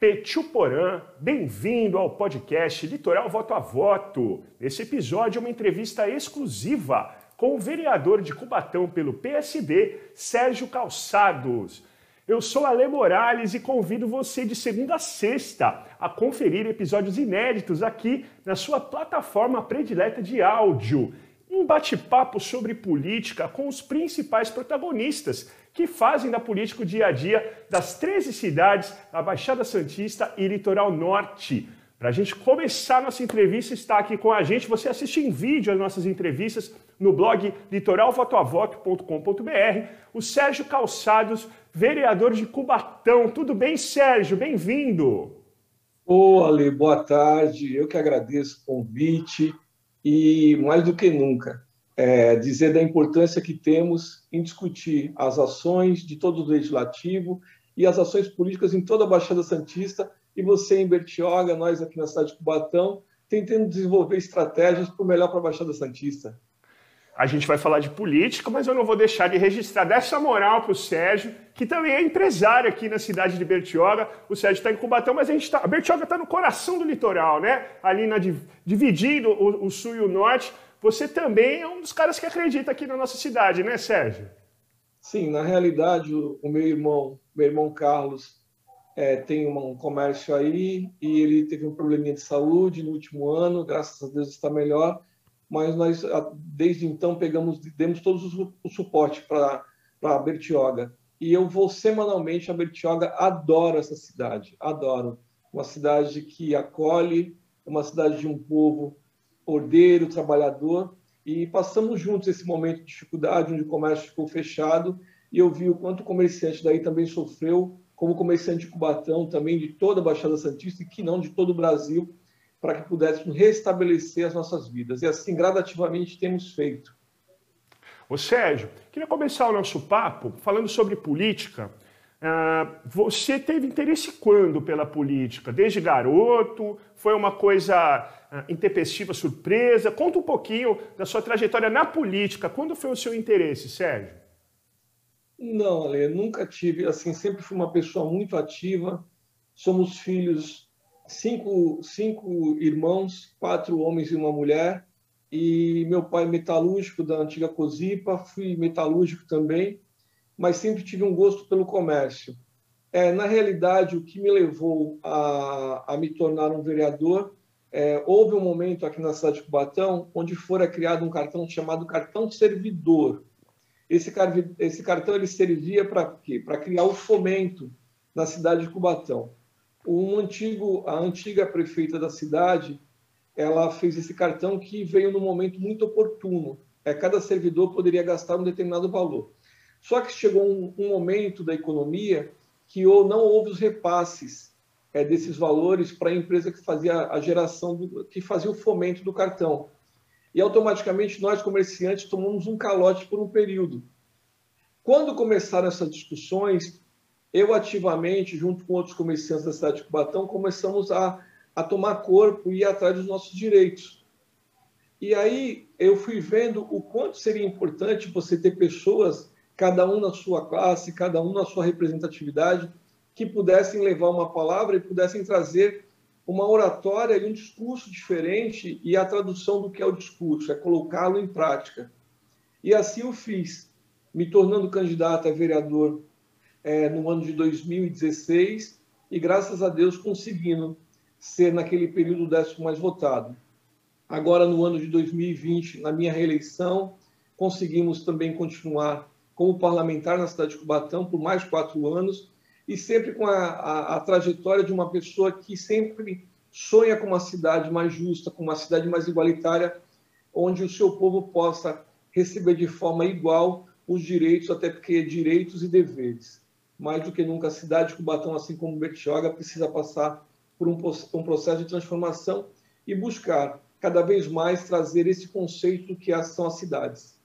Petuporã, bem-vindo ao podcast Litoral Voto a Voto. Nesse episódio uma entrevista exclusiva com o vereador de Cubatão pelo PSD, Sérgio Calçados. Eu sou Ale Morales e convido você de segunda a sexta a conferir episódios inéditos aqui na sua plataforma predileta de áudio. Um bate-papo sobre política com os principais protagonistas que fazem da política o dia a dia das 13 cidades da Baixada Santista e Litoral Norte. Para a gente começar nossa entrevista, está aqui com a gente. Você assiste em vídeo as nossas entrevistas no blog litoralvotoavoto.com.br. O Sérgio Calçados, vereador de Cubatão. Tudo bem, Sérgio? Bem-vindo. Ô, Ale, boa tarde. Eu que agradeço o convite e, mais do que nunca, é, dizer da importância que temos em discutir as ações de todo o legislativo e as ações políticas em toda a Baixada Santista, e você em Bertioga, nós aqui na cidade de Cubatão, tentando desenvolver estratégias para o melhor para a Baixada Santista. A gente vai falar de política, mas eu não vou deixar de registrar dessa moral para o Sérgio, que também é empresário aqui na cidade de Bertioga. O Sérgio está em Cubatão, mas a gente tá, a Bertioga está no coração do litoral, né? Ali na, dividindo o, o sul e o norte. Você também é um dos caras que acredita aqui na nossa cidade, né, Sérgio? Sim, na realidade, o meu irmão, meu irmão Carlos, é, tem um comércio aí e ele teve um probleminha de saúde no último ano, graças a Deus está melhor, mas nós desde então pegamos, demos todos os, o suporte para a Bertioga. E eu vou semanalmente a Bertioga, adoro essa cidade, adoro. Uma cidade que acolhe, uma cidade de um povo ordeiro, trabalhador, e passamos juntos esse momento de dificuldade, onde o comércio ficou fechado, e eu vi o quanto o comerciante daí também sofreu, como comerciante de Cubatão, também de toda a Baixada Santista, e que não de todo o Brasil, para que pudéssemos restabelecer as nossas vidas. E assim, gradativamente, temos feito. Ô Sérgio, queria começar o nosso papo falando sobre política. Uh, você teve interesse quando pela política? Desde garoto? Foi uma coisa uh, intempestiva, surpresa? Conta um pouquinho da sua trajetória na política. Quando foi o seu interesse, Sérgio? Não, Ale, nunca tive. Assim, sempre fui uma pessoa muito ativa. Somos filhos, cinco, cinco irmãos, quatro homens e uma mulher. E meu pai metalúrgico da antiga Cosipa, fui metalúrgico também mas sempre tive um gosto pelo comércio. É, na realidade, o que me levou a, a me tornar um vereador, é, houve um momento aqui na cidade de Cubatão onde fora criado um cartão chamado cartão servidor. Esse, esse cartão ele servia para quê? Para criar o fomento na cidade de Cubatão. Um antigo, a antiga prefeita da cidade, ela fez esse cartão que veio num momento muito oportuno. É, cada servidor poderia gastar um determinado valor. Só que chegou um, um momento da economia que ou não houve os repasses é, desses valores para a empresa que fazia a geração, do, que fazia o fomento do cartão. E automaticamente nós, comerciantes, tomamos um calote por um período. Quando começaram essas discussões, eu ativamente, junto com outros comerciantes da cidade de Cubatão, começamos a, a tomar corpo e ir atrás dos nossos direitos. E aí eu fui vendo o quanto seria importante você ter pessoas cada um na sua classe, cada um na sua representatividade, que pudessem levar uma palavra e pudessem trazer uma oratória e um discurso diferente e a tradução do que é o discurso, é colocá-lo em prática. E assim o fiz, me tornando candidato a vereador é, no ano de 2016 e, graças a Deus, conseguindo ser, naquele período, o décimo mais votado. Agora, no ano de 2020, na minha reeleição, conseguimos também continuar como parlamentar na cidade de Cubatão por mais quatro anos e sempre com a, a, a trajetória de uma pessoa que sempre sonha com uma cidade mais justa, com uma cidade mais igualitária, onde o seu povo possa receber de forma igual os direitos, até porque direitos e deveres. Mais do que nunca, a cidade de Cubatão, assim como Bertioga, precisa passar por um, um processo de transformação e buscar cada vez mais trazer esse conceito que são as cidades.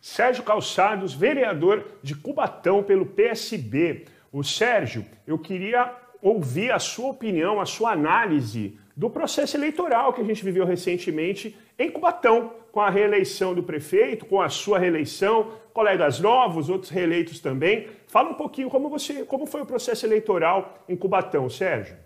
Sérgio Calçados, vereador de Cubatão pelo PSB. O Sérgio, eu queria ouvir a sua opinião, a sua análise do processo eleitoral que a gente viveu recentemente em Cubatão, com a reeleição do prefeito, com a sua reeleição, colegas novos, outros reeleitos também. Fala um pouquinho como, você, como foi o processo eleitoral em Cubatão, Sérgio.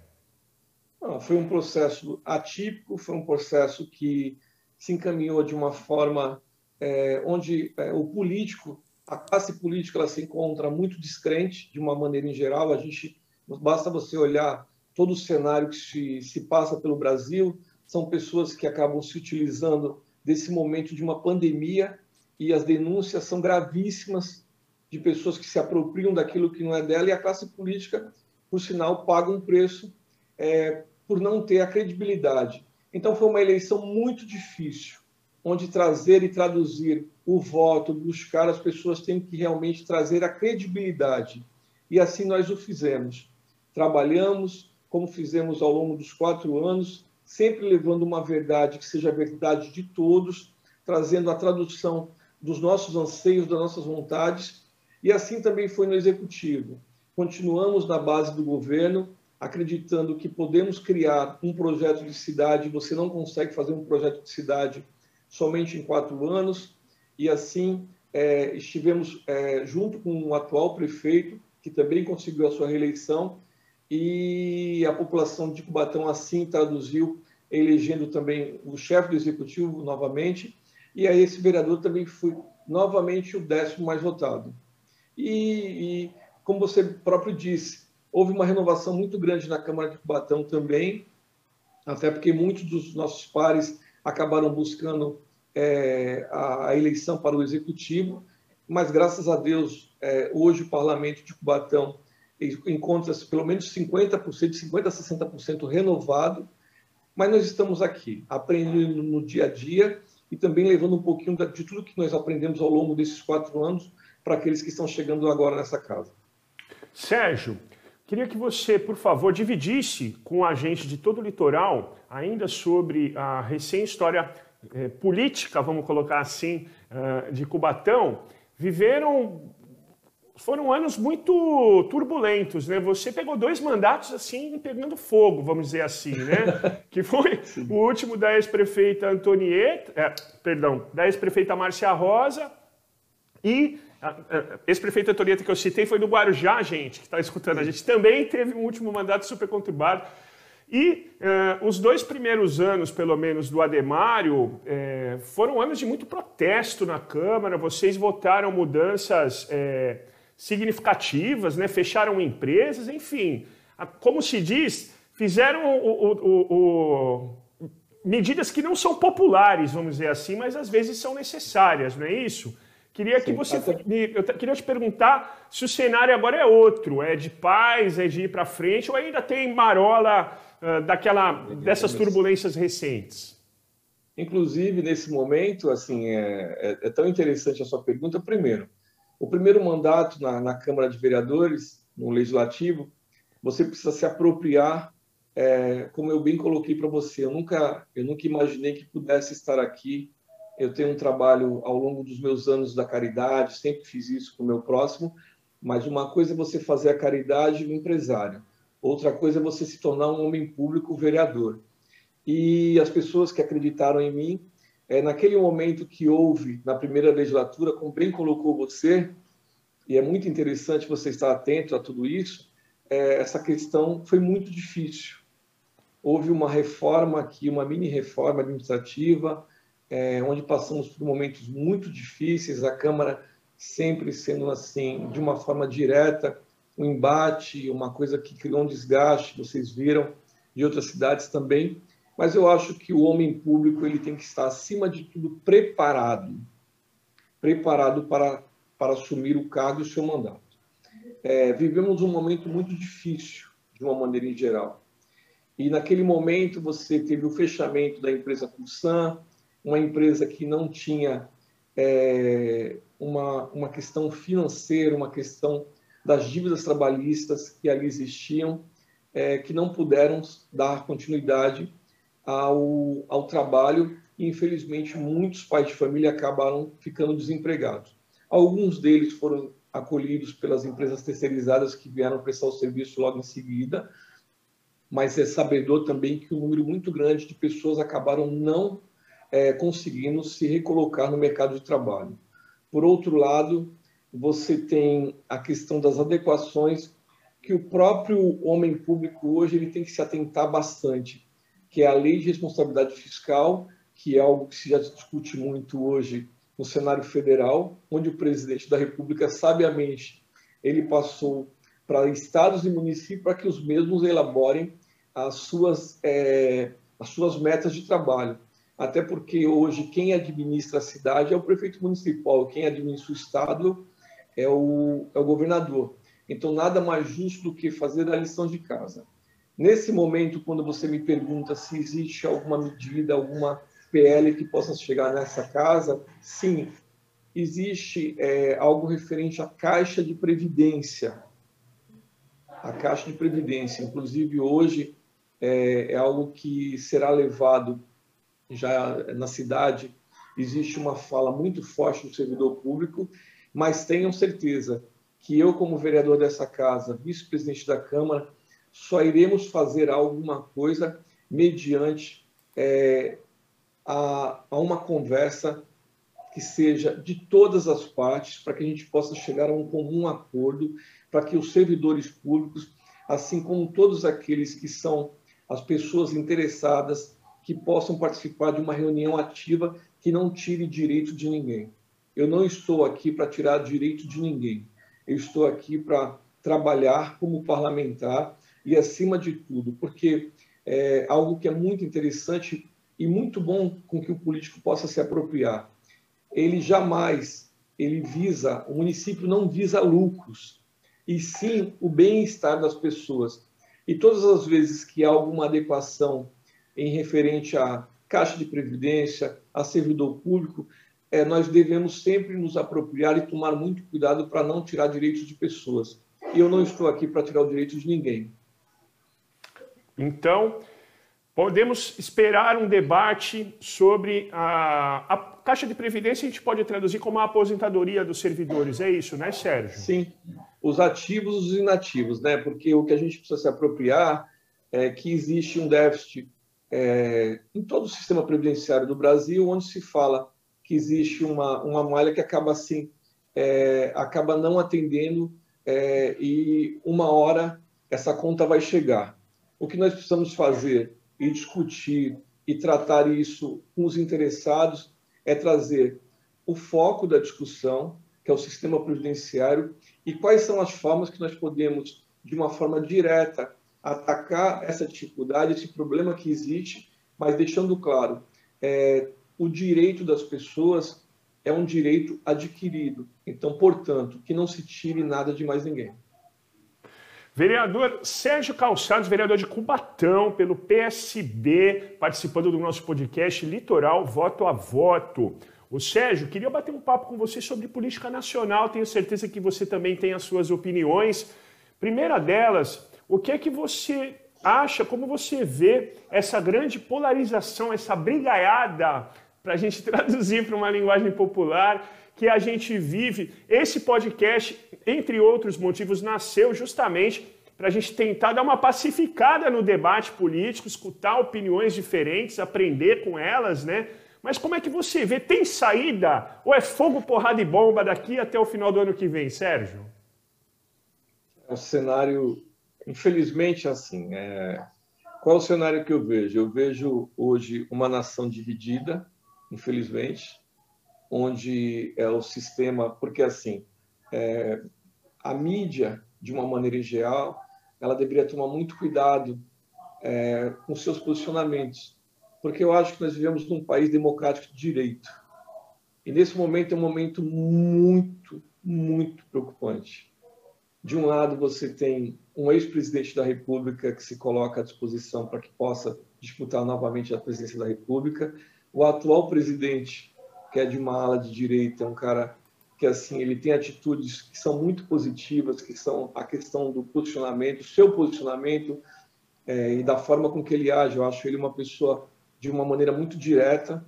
Não, foi um processo atípico, foi um processo que se encaminhou de uma forma é, onde é, o político, a classe política, ela se encontra muito descrente, de uma maneira em geral. A gente basta você olhar todo o cenário que se, se passa pelo Brasil, são pessoas que acabam se utilizando desse momento de uma pandemia e as denúncias são gravíssimas de pessoas que se apropriam daquilo que não é dela e a classe política, por sinal, paga um preço é, por não ter a credibilidade. Então foi uma eleição muito difícil, onde trazer e traduzir o voto, buscar as pessoas têm que realmente trazer a credibilidade. E assim nós o fizemos. Trabalhamos, como fizemos ao longo dos quatro anos, sempre levando uma verdade que seja a verdade de todos, trazendo a tradução dos nossos anseios, das nossas vontades, e assim também foi no executivo. Continuamos na base do governo, acreditando que podemos criar um projeto de cidade. Você não consegue fazer um projeto de cidade somente em quatro anos, e assim é, estivemos é, junto com o atual prefeito, que também conseguiu a sua reeleição, e a população de Cubatão assim traduziu, elegendo também o chefe do executivo novamente, e aí esse vereador também foi novamente o décimo mais votado. E, e, como você próprio disse, houve uma renovação muito grande na Câmara de Cubatão também, até porque muitos dos nossos pares acabaram buscando é, a, a, eleição para o executivo, mas graças a Deus, é, hoje o parlamento de Cubatão encontra-se pelo menos 50%, 50% a 60% renovado, mas nós estamos aqui aprendendo no dia a dia e também levando um pouquinho de tudo que nós aprendemos ao longo desses quatro anos para aqueles que estão chegando agora nessa casa. Sérgio, queria que você, por favor, dividisse com a gente de todo o litoral ainda sobre a recém-história eh, política, vamos colocar assim, uh, de Cubatão. Viveram foram anos muito turbulentos, né? Você pegou dois mandatos assim, pegando fogo, vamos dizer assim, né? que foi o último da ex-prefeita Antonieta, é, perdão, da ex-prefeita Márcia Rosa e a, ex-prefeita Antonieta que eu citei foi do Guarujá, gente, que está escutando. A gente também teve um último mandato super conturbado. E uh, os dois primeiros anos, pelo menos, do Ademário, eh, foram anos de muito protesto na Câmara. Vocês votaram mudanças eh, significativas, né? fecharam empresas, enfim. Como se diz, fizeram o, o, o, medidas que não são populares, vamos dizer assim, mas às vezes são necessárias, não é isso? Queria Sim, que você. Eu queria te perguntar se o cenário agora é outro, é de paz, é de ir para frente, ou ainda tem marola uh, daquela, dessas turbulências recentes? Inclusive, nesse momento, assim, é, é, é tão interessante a sua pergunta. Primeiro, o primeiro mandato na, na Câmara de Vereadores, no Legislativo, você precisa se apropriar, é, como eu bem coloquei para você. Eu nunca, eu nunca imaginei que pudesse estar aqui. Eu tenho um trabalho ao longo dos meus anos da caridade, sempre fiz isso com o meu próximo, mas uma coisa é você fazer a caridade no empresário, outra coisa é você se tornar um homem público vereador. E as pessoas que acreditaram em mim é, naquele momento que houve na primeira legislatura, como bem colocou você, e é muito interessante você estar atento a tudo isso, é, essa questão foi muito difícil. Houve uma reforma aqui, uma mini reforma administrativa, é, onde passamos por momentos muito difíceis, a Câmara sempre sendo assim, de uma forma direta, um embate, uma coisa que criou um desgaste, vocês viram, de outras cidades também mas eu acho que o homem público ele tem que estar acima de tudo preparado, preparado para para assumir o cargo e o seu mandato. É, vivemos um momento muito difícil, de uma maneira em geral. E naquele momento você teve o fechamento da empresa Pulsan, uma empresa que não tinha é, uma, uma questão financeira, uma questão das dívidas trabalhistas que ali existiam, é, que não puderam dar continuidade ao, ao trabalho e, infelizmente, muitos pais de família acabaram ficando desempregados. Alguns deles foram acolhidos pelas empresas terceirizadas que vieram prestar o serviço logo em seguida, mas é sabedor também que um número muito grande de pessoas acabaram não é, conseguindo se recolocar no mercado de trabalho. Por outro lado, você tem a questão das adequações que o próprio homem público hoje ele tem que se atentar bastante, que é a lei de responsabilidade fiscal, que é algo que se já discute muito hoje no cenário federal, onde o presidente da República sabiamente ele passou para estados e municípios para que os mesmos elaborem as suas é, as suas metas de trabalho. Até porque hoje quem administra a cidade é o prefeito municipal, quem administra o estado é o, é o governador. Então, nada mais justo do que fazer a lição de casa. Nesse momento, quando você me pergunta se existe alguma medida, alguma PL que possa chegar nessa casa, sim, existe é, algo referente à Caixa de Previdência. A Caixa de Previdência, inclusive hoje, é, é algo que será levado já na cidade. Existe uma fala muito forte do servidor público, mas tenham certeza que eu, como vereador dessa casa, vice-presidente da Câmara, só iremos fazer alguma coisa mediante é, a, a uma conversa que seja de todas as partes, para que a gente possa chegar a um comum acordo, para que os servidores públicos, assim como todos aqueles que são as pessoas interessadas, que possam participar de uma reunião ativa que não tire direito de ninguém. Eu não estou aqui para tirar direito de ninguém. Eu estou aqui para trabalhar como parlamentar e, acima de tudo, porque é algo que é muito interessante e muito bom com que o político possa se apropriar. Ele jamais ele visa, o município não visa lucros, e sim o bem-estar das pessoas. E todas as vezes que há alguma adequação em referente à caixa de previdência, a servidor público, é, nós devemos sempre nos apropriar e tomar muito cuidado para não tirar direitos de pessoas. E eu não estou aqui para tirar o direito de ninguém. Então, podemos esperar um debate sobre a, a Caixa de Previdência, a gente pode traduzir como a aposentadoria dos servidores, é isso, né, Sérgio? Sim, os ativos e os inativos, né? Porque o que a gente precisa se apropriar é que existe um déficit é, em todo o sistema previdenciário do Brasil, onde se fala que existe uma, uma malha que acaba assim, é, acaba não atendendo é, e uma hora essa conta vai chegar. O que nós precisamos fazer e discutir e tratar isso com os interessados é trazer o foco da discussão, que é o sistema previdenciário, e quais são as formas que nós podemos, de uma forma direta, atacar essa dificuldade, esse problema que existe, mas deixando claro, é, o direito das pessoas é um direito adquirido. Então, portanto, que não se tire nada de mais ninguém. Vereador Sérgio Calçados, vereador de Cubatão, pelo PSB, participando do nosso podcast Litoral Voto a Voto. O Sérgio, queria bater um papo com você sobre política nacional. Tenho certeza que você também tem as suas opiniões. Primeira delas, o que é que você acha, como você vê essa grande polarização, essa brigaiada para a gente traduzir para uma linguagem popular, que a gente vive. Esse podcast, entre outros motivos, nasceu justamente para a gente tentar dar uma pacificada no debate político, escutar opiniões diferentes, aprender com elas, né? Mas como é que você vê? Tem saída? Ou é fogo, porrada e bomba daqui até o final do ano que vem, Sérgio? É um cenário, infelizmente, assim. É... Qual é o cenário que eu vejo? Eu vejo hoje uma nação dividida, infelizmente, onde é o sistema, porque assim, é, a mídia, de uma maneira geral, ela deveria tomar muito cuidado é, com seus posicionamentos, porque eu acho que nós vivemos num país democrático de direito. E nesse momento é um momento muito, muito preocupante. De um lado, você tem um ex-presidente da República que se coloca à disposição para que possa disputar novamente a presidência da República, o atual presidente, que é de uma ala de direita, é um cara que assim ele tem atitudes que são muito positivas, que são a questão do posicionamento, seu posicionamento é, e da forma com que ele age. Eu acho ele uma pessoa de uma maneira muito direta,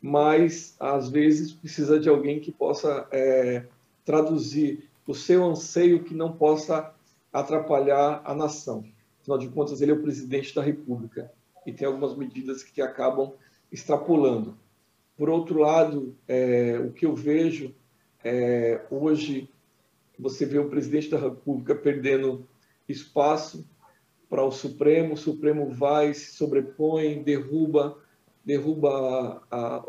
mas às vezes precisa de alguém que possa é, traduzir o seu anseio que não possa atrapalhar a nação. Afinal de contas, ele é o presidente da República e tem algumas medidas que acabam extrapolando. Por outro lado, é, o que eu vejo é, hoje, você vê o presidente da República perdendo espaço para o Supremo, o Supremo vai, se sobrepõe, derruba, derruba a, a,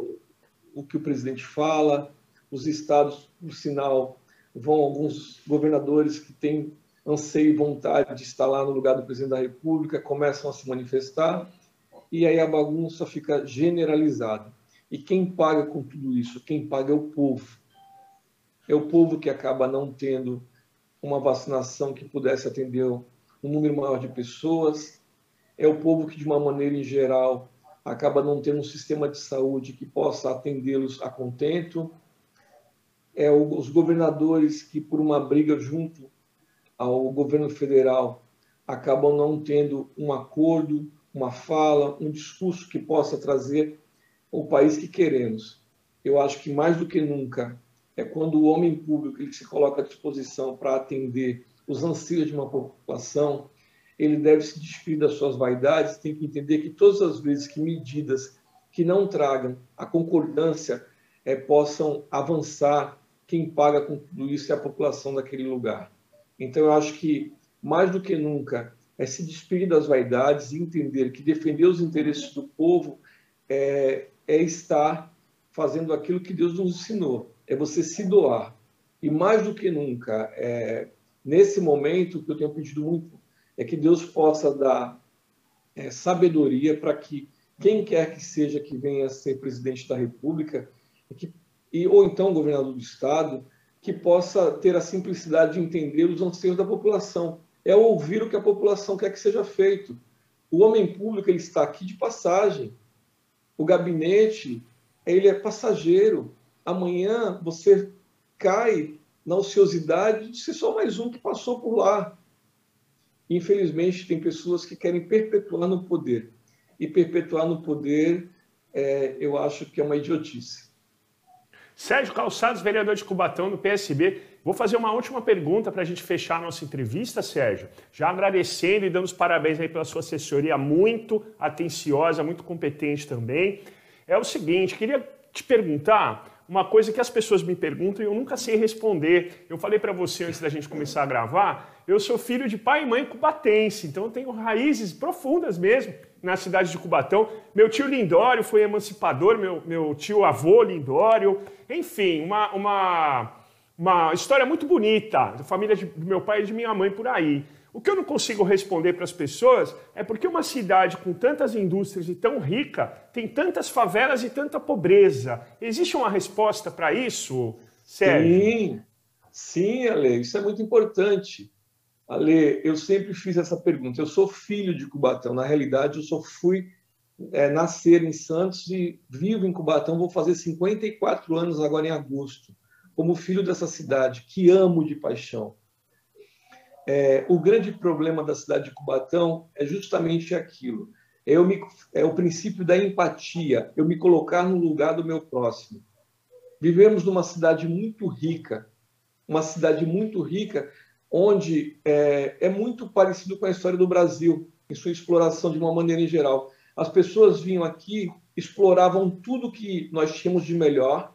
o que o presidente fala, os estados, por sinal, vão alguns governadores que têm anseio e vontade de estar lá no lugar do presidente da República, começam a se manifestar, e aí a bagunça fica generalizada. E quem paga com tudo isso? Quem paga é o povo. É o povo que acaba não tendo uma vacinação que pudesse atender um número maior de pessoas. É o povo que, de uma maneira em geral, acaba não tendo um sistema de saúde que possa atendê-los a contento. É os governadores que, por uma briga junto ao governo federal, acabam não tendo um acordo, uma fala, um discurso que possa trazer o país que queremos. Eu acho que mais do que nunca é quando o homem público ele se coloca à disposição para atender os anseios de uma população, ele deve se despir das suas vaidades, tem que entender que todas as vezes que medidas que não tragam a concordância é, possam avançar, quem paga com tudo isso é a população daquele lugar. Então, eu acho que, mais do que nunca, é se despedir das vaidades e entender que defender os interesses do povo é, é estar fazendo aquilo que Deus nos ensinou, é você se doar. E mais do que nunca, é, nesse momento, o que eu tenho pedido muito é que Deus possa dar é, sabedoria para que quem quer que seja que venha a ser presidente da República, que, e, ou então governador do Estado, que possa ter a simplicidade de entender os anseios da população. É ouvir o que a população quer que seja feito. O homem público ele está aqui de passagem. O gabinete, ele é passageiro. Amanhã você cai na ociosidade de ser só mais um que passou por lá. Infelizmente, tem pessoas que querem perpetuar no poder. E perpetuar no poder, é, eu acho que é uma idiotice. Sérgio Calçados, vereador de Cubatão, do PSB. Vou fazer uma última pergunta para a gente fechar a nossa entrevista, Sérgio. Já agradecendo e dando os parabéns aí pela sua assessoria, muito atenciosa, muito competente também. É o seguinte, queria te perguntar uma coisa que as pessoas me perguntam e eu nunca sei responder. Eu falei para você antes da gente começar a gravar, eu sou filho de pai e mãe cubatense, então eu tenho raízes profundas mesmo na cidade de Cubatão. Meu tio Lindório foi emancipador, meu, meu tio avô Lindório. Enfim, uma, uma uma história muito bonita da família de, do meu pai e de minha mãe por aí. O que eu não consigo responder para as pessoas é porque uma cidade com tantas indústrias e tão rica tem tantas favelas e tanta pobreza. Existe uma resposta para isso, Sérgio? Sim, sim, Ale, isso é muito importante. Ale, eu sempre fiz essa pergunta. Eu sou filho de Cubatão. Na realidade, eu só fui é, nascer em Santos e vivo em Cubatão. Vou fazer 54 anos agora em agosto como filho dessa cidade, que amo de paixão. É, o grande problema da cidade de Cubatão é justamente aquilo. É, me, é o princípio da empatia, eu me colocar no lugar do meu próximo. Vivemos numa cidade muito rica, uma cidade muito rica, onde é, é muito parecido com a história do Brasil, em sua exploração de uma maneira em geral. As pessoas vinham aqui, exploravam tudo que nós tínhamos de melhor,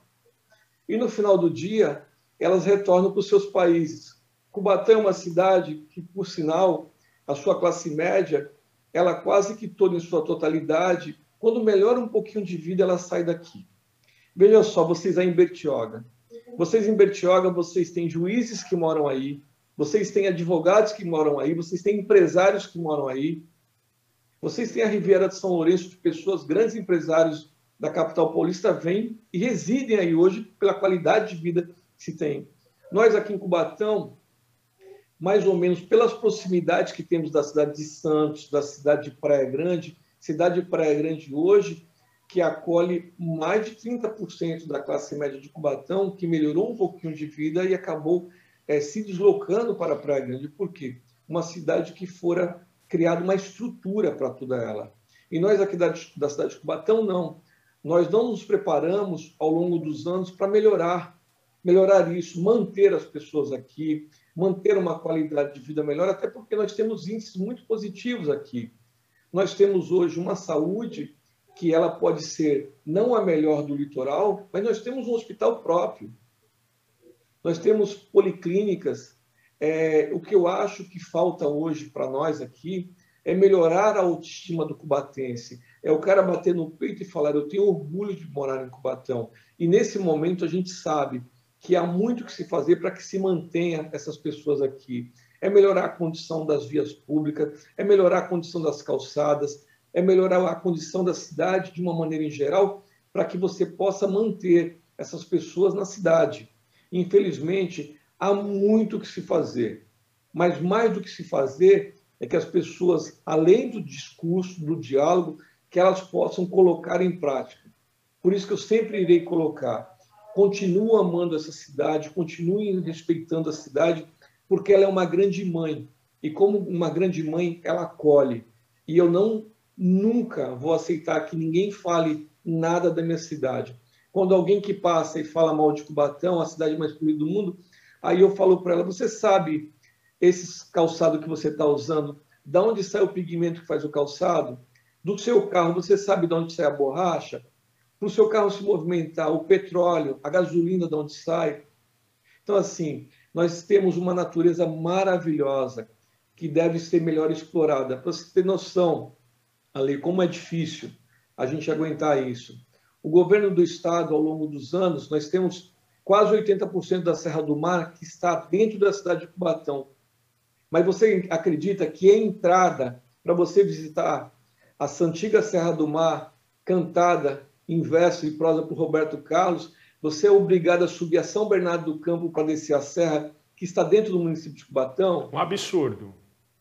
e no final do dia elas retornam para os seus países. Cubatão é uma cidade que, por sinal, a sua classe média, ela quase que toda em sua totalidade, quando melhora um pouquinho de vida, ela sai daqui. Veja só, vocês aí em Bertioga. Vocês em Bertioga, vocês têm juízes que moram aí, vocês têm advogados que moram aí, vocês têm empresários que moram aí, vocês têm a Riviera de São Lourenço de pessoas, grandes empresários da capital paulista vêm e residem aí hoje pela qualidade de vida que se tem. Nós aqui em Cubatão, mais ou menos pelas proximidades que temos da cidade de Santos, da cidade de Praia Grande, cidade de Praia Grande hoje, que acolhe mais de 30% da classe média de Cubatão, que melhorou um pouquinho de vida e acabou é, se deslocando para Praia Grande. Por quê? Uma cidade que fora criada uma estrutura para toda ela. E nós aqui da, da cidade de Cubatão, não nós não nos preparamos ao longo dos anos para melhorar. melhorar isso, manter as pessoas aqui, manter uma qualidade de vida melhor, até porque nós temos índices muito positivos aqui. Nós temos hoje uma saúde que ela pode ser não a melhor do litoral, mas nós temos um hospital próprio. Nós temos policlínicas. É, o que eu acho que falta hoje para nós aqui é melhorar a autoestima do cubatense. É o cara bater no peito e falar: Eu tenho orgulho de morar em Cubatão. E nesse momento a gente sabe que há muito que se fazer para que se mantenha essas pessoas aqui. É melhorar a condição das vias públicas, é melhorar a condição das calçadas, é melhorar a condição da cidade de uma maneira em geral, para que você possa manter essas pessoas na cidade. Infelizmente, há muito que se fazer, mas mais do que se fazer é que as pessoas, além do discurso, do diálogo, que elas possam colocar em prática. Por isso que eu sempre irei colocar continuam amando essa cidade, continuem respeitando a cidade, porque ela é uma grande mãe. E como uma grande mãe, ela acolhe. E eu não nunca vou aceitar que ninguém fale nada da minha cidade. Quando alguém que passa e fala mal de Cubatão, a cidade mais poluída do mundo, aí eu falo para ela: você sabe esse calçado que você está usando? Da onde sai o pigmento que faz o calçado? Do seu carro, você sabe de onde sai a borracha? para o seu carro se movimentar, o petróleo, a gasolina de onde sai. Então, assim, nós temos uma natureza maravilhosa que deve ser melhor explorada. Para você ter noção, ali, como é difícil a gente aguentar isso. O governo do estado, ao longo dos anos, nós temos quase 80% da Serra do Mar que está dentro da cidade de Cubatão. Mas você acredita que a entrada para você visitar a antiga Serra do Mar, cantada em verso e prosa por Roberto Carlos, você é obrigado a subir a São Bernardo do Campo para descer a serra, que está dentro do município de Cubatão. Um absurdo.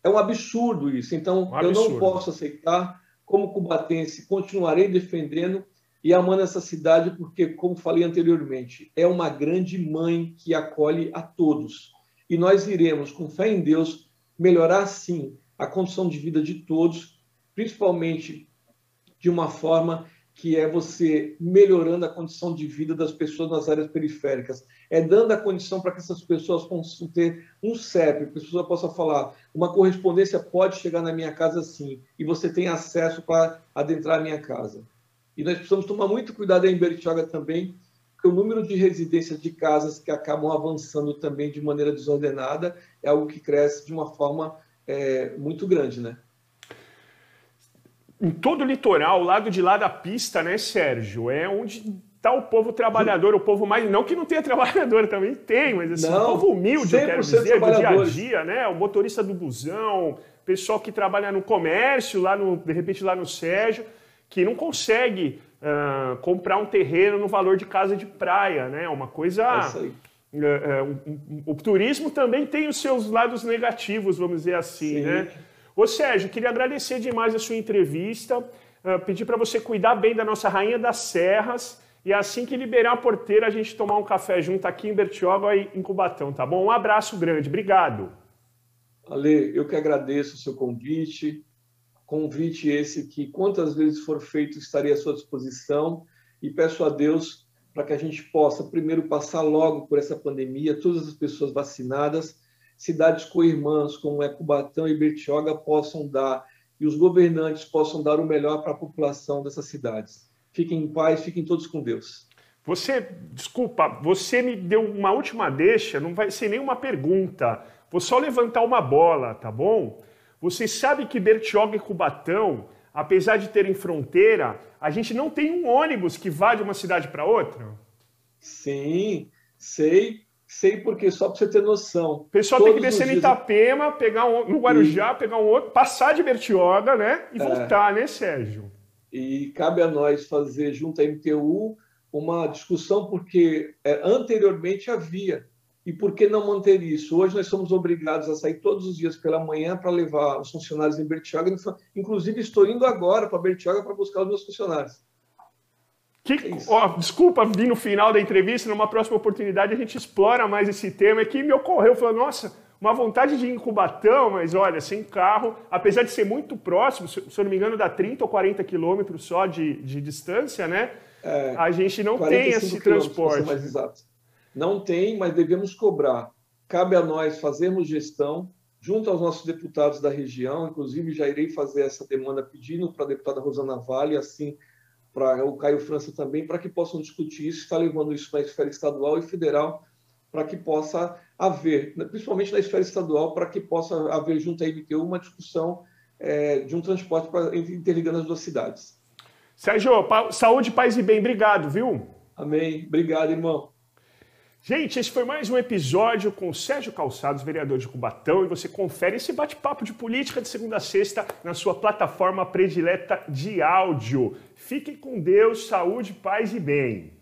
É um absurdo isso. Então, um absurdo. eu não posso aceitar. Como cubatense, continuarei defendendo e amando essa cidade, porque, como falei anteriormente, é uma grande mãe que acolhe a todos. E nós iremos, com fé em Deus, melhorar, sim, a condição de vida de todos, principalmente de uma forma que é você melhorando a condição de vida das pessoas nas áreas periféricas. É dando a condição para que essas pessoas possam ter um CEP, que a pessoa possa falar, uma correspondência pode chegar na minha casa sim, e você tem acesso para adentrar a minha casa. E nós precisamos tomar muito cuidado em Bertioga também, porque o número de residências de casas que acabam avançando também de maneira desordenada é algo que cresce de uma forma é, muito grande, né? em todo o litoral, lado de lá da pista, né, Sérgio? É onde está o povo trabalhador, o povo mais. Não que não tenha trabalhador, também tem, mas assim, não, o povo humilde, eu quero dizer, do dia a dia, né? O motorista do busão, pessoal que trabalha no comércio, lá no, de repente lá no Sérgio, que não consegue uh, comprar um terreno no valor de casa de praia, né? Uma coisa. É isso aí. Uh, uh, um, um, o turismo também tem os seus lados negativos, vamos dizer assim, Sim. né? Ô Sérgio, queria agradecer demais a sua entrevista, uh, pedir para você cuidar bem da nossa Rainha das Serras e assim que liberar a porteira a gente tomar um café junto aqui em Bertioga e em Cubatão, tá bom? Um abraço grande, obrigado. Ale, eu que agradeço o seu convite, convite esse que quantas vezes for feito estaria à sua disposição e peço a Deus para que a gente possa primeiro passar logo por essa pandemia, todas as pessoas vacinadas cidades co-irmãs como é Cubatão e Bertioga possam dar e os governantes possam dar o melhor para a população dessas cidades. Fiquem em paz, fiquem todos com Deus. Você, desculpa, você me deu uma última deixa, não vai ser nenhuma pergunta. Vou só levantar uma bola, tá bom? Você sabe que Bertioga e Cubatão, apesar de terem fronteira, a gente não tem um ônibus que vá de uma cidade para outra? Sim, sei. Sei porque, só para você ter noção. O pessoal tem que descer em Itapema, pegar um, no Guarujá, e... pegar um outro, passar de Bertioga, né? E é. voltar, né, Sérgio? E cabe a nós fazer, junto à MTU, uma discussão, porque é, anteriormente havia. E por que não manter isso? Hoje nós somos obrigados a sair todos os dias pela manhã para levar os funcionários em Bertioga. Inclusive, estou indo agora para Bertioga para buscar os meus funcionários. Que, é ó, desculpa vir no final da entrevista, numa próxima oportunidade a gente explora mais esse tema. É que me ocorreu, falou, nossa, uma vontade de ir em Cubatão, mas olha, sem carro, apesar de ser muito próximo, se, eu não me engano, dá 30 ou 40 quilômetros só de, de distância, né? É, a gente não tem esse transporte. Mais exato. Não tem, mas devemos cobrar. Cabe a nós fazermos gestão junto aos nossos deputados da região, inclusive já irei fazer essa demanda pedindo para a deputada Rosana Vale, assim para o Caio França também, para que possam discutir isso, está levando isso na esfera estadual e federal, para que possa haver, principalmente na esfera estadual, para que possa haver junto à IBTU uma discussão é, de um transporte pra, interligando as duas cidades. Sérgio, saúde, paz e bem, obrigado, viu? Amém. Obrigado, irmão. Gente, esse foi mais um episódio com Sérgio Calçados, vereador de Cubatão, e você confere esse bate-papo de política de segunda a sexta na sua plataforma predileta de áudio. Fiquem com Deus, saúde, paz e bem.